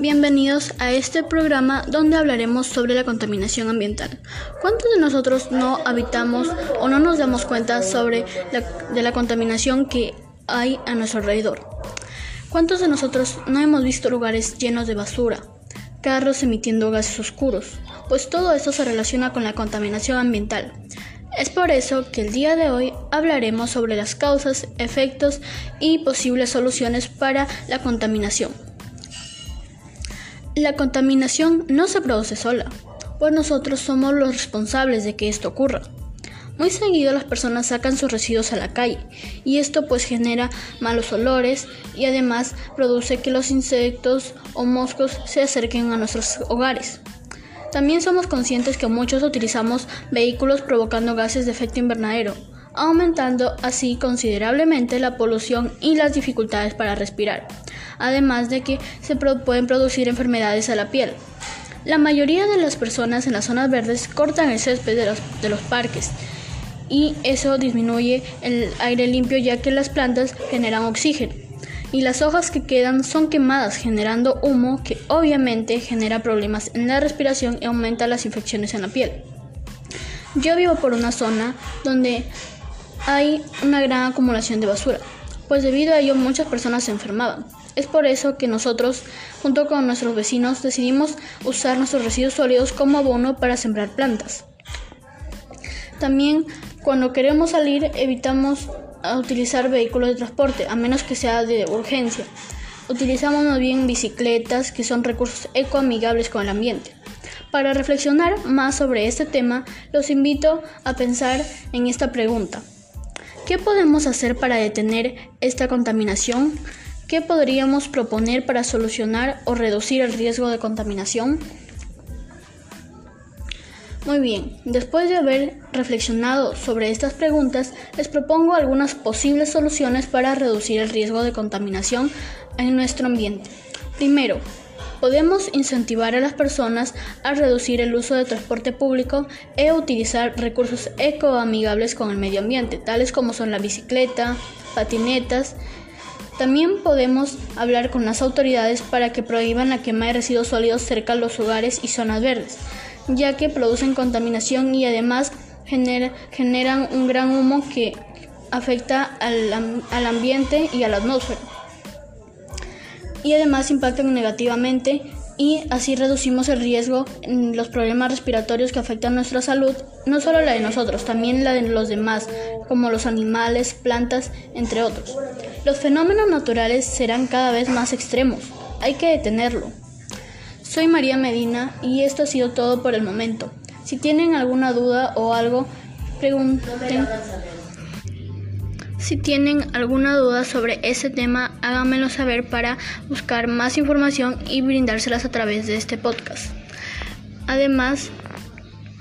Bienvenidos a este programa donde hablaremos sobre la contaminación ambiental. ¿Cuántos de nosotros no habitamos o no nos damos cuenta sobre de la contaminación que hay a nuestro alrededor? ¿Cuántos de nosotros no hemos visto lugares llenos de basura, carros emitiendo gases oscuros? Pues todo esto se relaciona con la contaminación ambiental. Es por eso que el día de hoy hablaremos sobre las causas, efectos y posibles soluciones para la contaminación. La contaminación no se produce sola, pues nosotros somos los responsables de que esto ocurra. Muy seguido las personas sacan sus residuos a la calle y esto pues genera malos olores y además produce que los insectos o moscos se acerquen a nuestros hogares. También somos conscientes que muchos utilizamos vehículos provocando gases de efecto invernadero, aumentando así considerablemente la polución y las dificultades para respirar además de que se pueden producir enfermedades a la piel. La mayoría de las personas en las zonas verdes cortan el césped de los, de los parques y eso disminuye el aire limpio ya que las plantas generan oxígeno y las hojas que quedan son quemadas generando humo que obviamente genera problemas en la respiración y aumenta las infecciones en la piel. Yo vivo por una zona donde hay una gran acumulación de basura, pues debido a ello muchas personas se enfermaban. Es por eso que nosotros, junto con nuestros vecinos, decidimos usar nuestros residuos sólidos como abono para sembrar plantas. También, cuando queremos salir, evitamos utilizar vehículos de transporte, a menos que sea de urgencia. Utilizamos más bien bicicletas, que son recursos ecoamigables con el ambiente. Para reflexionar más sobre este tema, los invito a pensar en esta pregunta. ¿Qué podemos hacer para detener esta contaminación? ¿Qué podríamos proponer para solucionar o reducir el riesgo de contaminación? Muy bien, después de haber reflexionado sobre estas preguntas, les propongo algunas posibles soluciones para reducir el riesgo de contaminación en nuestro ambiente. Primero, podemos incentivar a las personas a reducir el uso de transporte público e utilizar recursos ecoamigables con el medio ambiente, tales como son la bicicleta, patinetas, también podemos hablar con las autoridades para que prohíban la quema de residuos sólidos cerca de los hogares y zonas verdes, ya que producen contaminación y además generan un gran humo que afecta al, al ambiente y a la atmósfera. Y además impactan negativamente y así reducimos el riesgo en los problemas respiratorios que afectan nuestra salud, no solo la de nosotros, también la de los demás, como los animales, plantas, entre otros. Los fenómenos naturales serán cada vez más extremos, hay que detenerlo. Soy María Medina y esto ha sido todo por el momento. Si tienen alguna duda o algo, pregunten. Si tienen alguna duda sobre ese tema, háganmelo saber para buscar más información y brindárselas a través de este podcast. Además,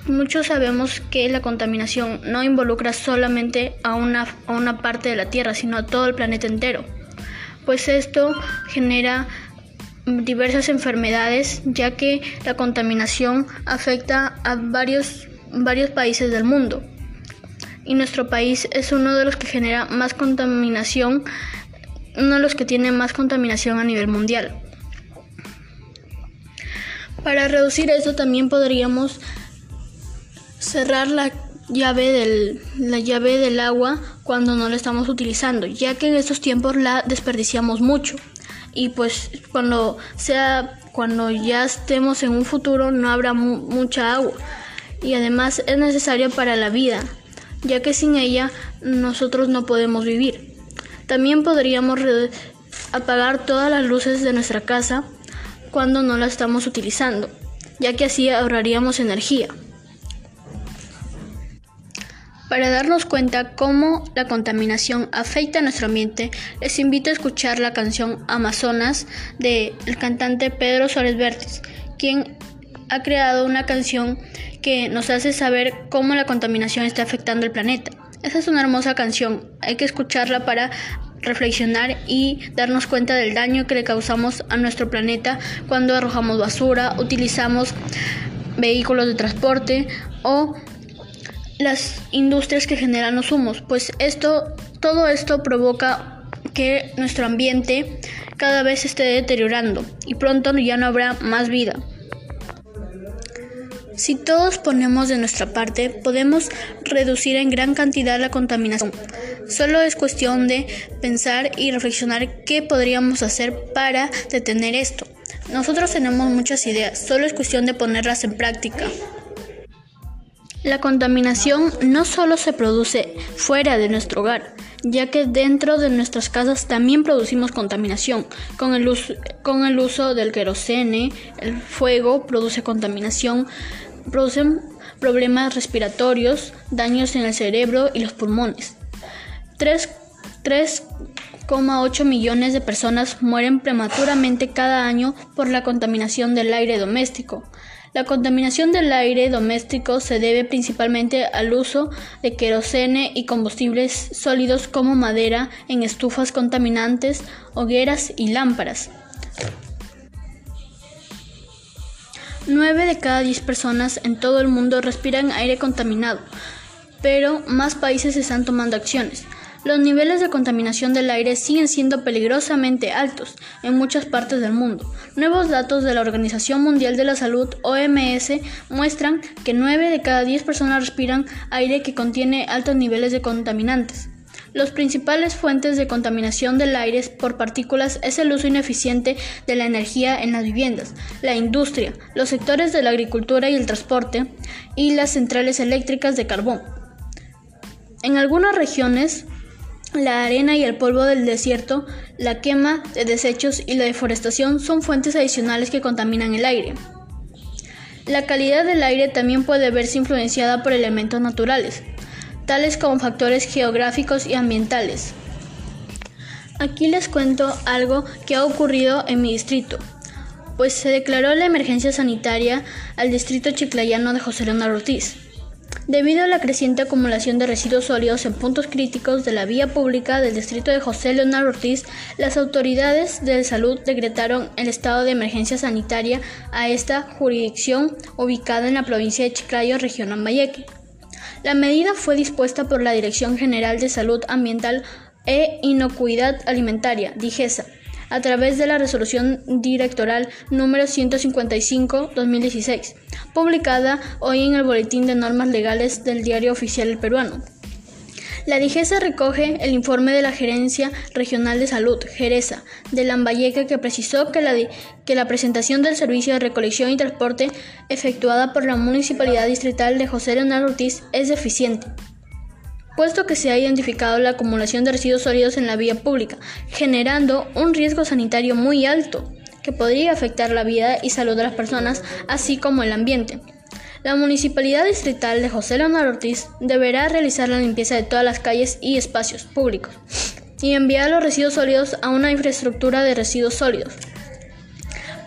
muchos sabemos que la contaminación no involucra solamente a una, a una parte de la Tierra, sino a todo el planeta entero, pues esto genera diversas enfermedades, ya que la contaminación afecta a varios, varios países del mundo y nuestro país es uno de los que genera más contaminación, uno de los que tiene más contaminación a nivel mundial. Para reducir eso también podríamos cerrar la llave del, la llave del agua cuando no la estamos utilizando, ya que en estos tiempos la desperdiciamos mucho. Y pues cuando sea cuando ya estemos en un futuro no habrá mucha agua y además es necesario para la vida ya que sin ella nosotros no podemos vivir. También podríamos apagar todas las luces de nuestra casa cuando no la estamos utilizando, ya que así ahorraríamos energía. Para darnos cuenta cómo la contaminación afecta a nuestro ambiente, les invito a escuchar la canción Amazonas del cantante Pedro Suárez Vértiz, quien ha creado una canción que nos hace saber cómo la contaminación está afectando el planeta. Esa es una hermosa canción, hay que escucharla para reflexionar y darnos cuenta del daño que le causamos a nuestro planeta cuando arrojamos basura, utilizamos vehículos de transporte o las industrias que generan los humos, pues esto todo esto provoca que nuestro ambiente cada vez esté deteriorando y pronto ya no habrá más vida. Si todos ponemos de nuestra parte, podemos reducir en gran cantidad la contaminación. Solo es cuestión de pensar y reflexionar qué podríamos hacer para detener esto. Nosotros tenemos muchas ideas, solo es cuestión de ponerlas en práctica. La contaminación no solo se produce fuera de nuestro hogar, ya que dentro de nuestras casas también producimos contaminación. Con el uso, del querosene, el fuego produce contaminación, producen problemas respiratorios, daños en el cerebro y los pulmones. 3,8 millones de personas mueren prematuramente cada año por la contaminación del aire doméstico. La contaminación del aire doméstico se debe principalmente al uso de querosene y combustibles sólidos como madera en estufas contaminantes, hogueras y lámparas. 9 de cada 10 personas en todo el mundo respiran aire contaminado, pero más países están tomando acciones. Los niveles de contaminación del aire siguen siendo peligrosamente altos en muchas partes del mundo. Nuevos datos de la Organización Mundial de la Salud, OMS, muestran que 9 de cada 10 personas respiran aire que contiene altos niveles de contaminantes. Las principales fuentes de contaminación del aire por partículas es el uso ineficiente de la energía en las viviendas, la industria, los sectores de la agricultura y el transporte y las centrales eléctricas de carbón. En algunas regiones, la arena y el polvo del desierto, la quema de desechos y la deforestación son fuentes adicionales que contaminan el aire. La calidad del aire también puede verse influenciada por elementos naturales, tales como factores geográficos y ambientales. Aquí les cuento algo que ha ocurrido en mi distrito, pues se declaró la emergencia sanitaria al distrito chiclayano de José Leonardo Ortiz. Debido a la creciente acumulación de residuos sólidos en puntos críticos de la vía pública del distrito de José Leonardo Ortiz, las autoridades de salud decretaron el estado de emergencia sanitaria a esta jurisdicción ubicada en la provincia de Chiclayo, región Ambayeque. La medida fue dispuesta por la Dirección General de Salud Ambiental e Inocuidad Alimentaria, DIGESA, a través de la Resolución Directoral número 155-2016, publicada hoy en el Boletín de Normas Legales del Diario Oficial Peruano. La DIGESA recoge el informe de la Gerencia Regional de Salud, Geresa, de Lambayeque, que precisó que la, que la presentación del servicio de recolección y transporte efectuada por la Municipalidad Distrital de José Leonardo Ortiz es deficiente puesto que se ha identificado la acumulación de residuos sólidos en la vía pública, generando un riesgo sanitario muy alto que podría afectar la vida y salud de las personas, así como el ambiente. La Municipalidad Distrital de José Leonardo Ortiz deberá realizar la limpieza de todas las calles y espacios públicos y enviar los residuos sólidos a una infraestructura de residuos sólidos.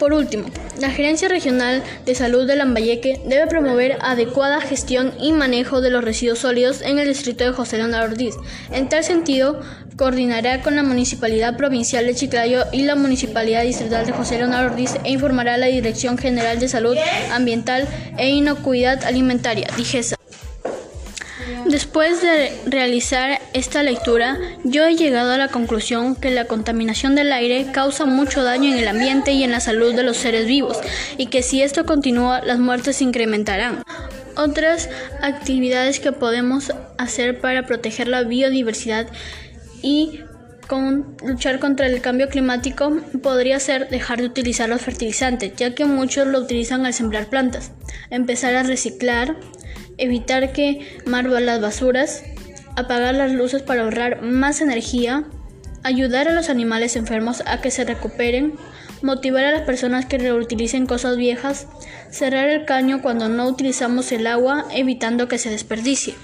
Por último, la Gerencia Regional de Salud de Lambayeque debe promover adecuada gestión y manejo de los residuos sólidos en el distrito de José Leonardo Ortiz. En tal sentido, coordinará con la Municipalidad Provincial de Chiclayo y la Municipalidad Distrital de José Leonardo Ortiz e informará a la Dirección General de Salud Ambiental e Inocuidad Alimentaria, DIGESA. Después de realizar esta lectura, yo he llegado a la conclusión que la contaminación del aire causa mucho daño en el ambiente y en la salud de los seres vivos, y que si esto continúa, las muertes se incrementarán. Otras actividades que podemos hacer para proteger la biodiversidad y luchar contra el cambio climático podría ser dejar de utilizar los fertilizantes, ya que muchos lo utilizan al sembrar plantas, empezar a reciclar, evitar quemar las basuras, apagar las luces para ahorrar más energía, ayudar a los animales enfermos a que se recuperen, motivar a las personas que reutilicen cosas viejas, cerrar el caño cuando no utilizamos el agua, evitando que se desperdicie.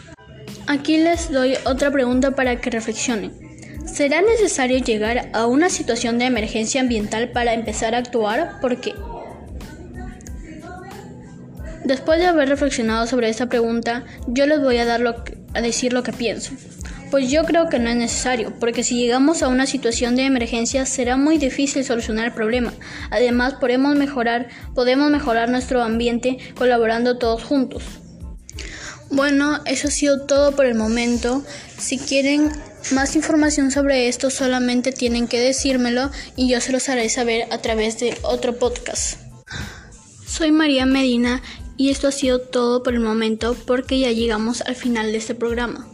Aquí les doy otra pregunta para que reflexionen. ¿Será necesario llegar a una situación de emergencia ambiental para empezar a actuar? ¿Por qué? Después de haber reflexionado sobre esta pregunta, yo les voy a, dar a decir lo que pienso. Pues yo creo que no es necesario, porque si llegamos a una situación de emergencia será muy difícil solucionar el problema. Además, podemos mejorar, podemos mejorar nuestro ambiente colaborando todos juntos. Bueno, eso ha sido todo por el momento. Si quieren más información sobre esto, solamente tienen que decírmelo y yo se los haré saber a través de otro podcast. Soy María Medina y esto ha sido todo por el momento porque ya llegamos al final de este programa.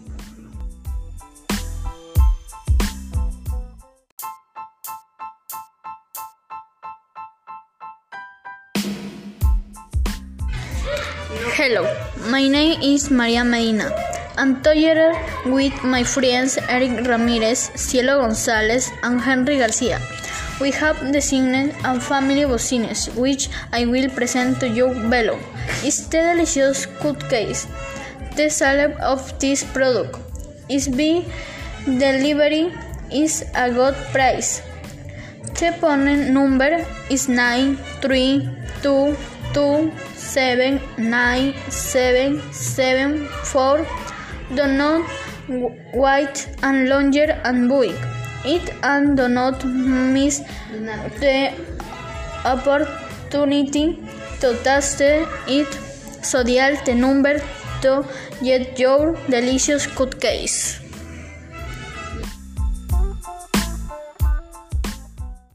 Hello, my name is Maria Medina. I'm together with my friends Eric Ramirez, Cielo Gonzalez, and Henry Garcia. We have designed a family business which I will present to you below. It's the delicious case. The sale of this product is be delivery is a good price. The phone number is nine three two two seven nine seven seven four. Do not wait and longer and buy it and do not miss the opportunity to taste it. So dial the number to get your delicious cookies.